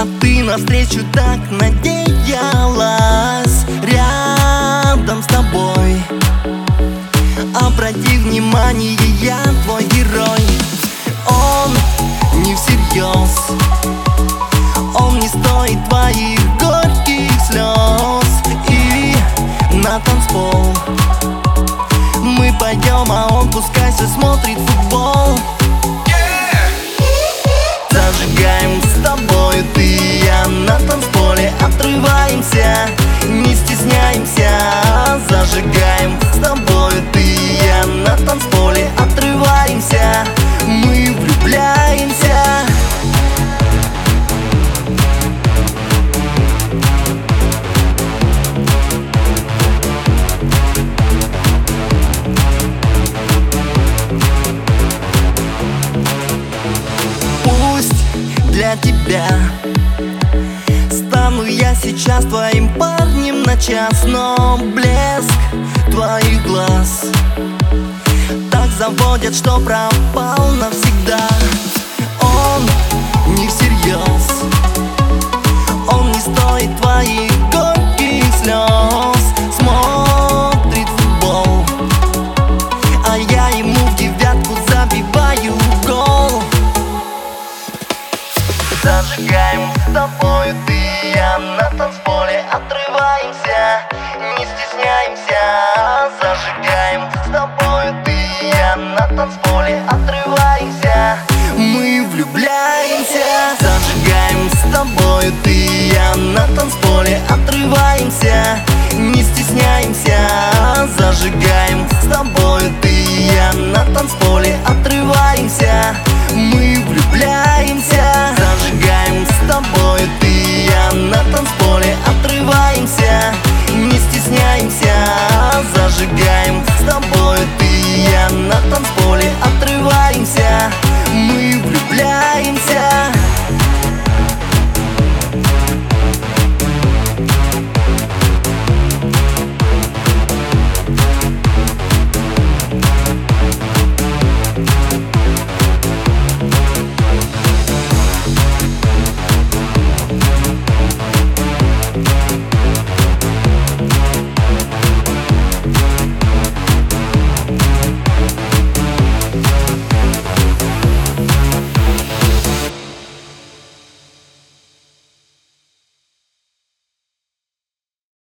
А ты навстречу так надеялась Рядом с тобой. Обрати внимание, я твой герой. Он не всерьез Он не стоит твоих горьких слез. И на танцпол Мы пойдем, а он пускай все смотрит футбол. Зажигаем Отрываемся, не стесняемся. Зажигаем с тобой ты и я. На танцполе Отрываемся, мы влюбляемся. Пусть для тебя Стану я сейчас твоим парнем на час Но блеск твоих глаз. Так заводят, что пропал навсегда. Он не всерьез. Он не стоит твоих горьких слез. Смотрит футбол А я ему в девятку забиваю гол. Зажигаем с на танцполе Отрываемся,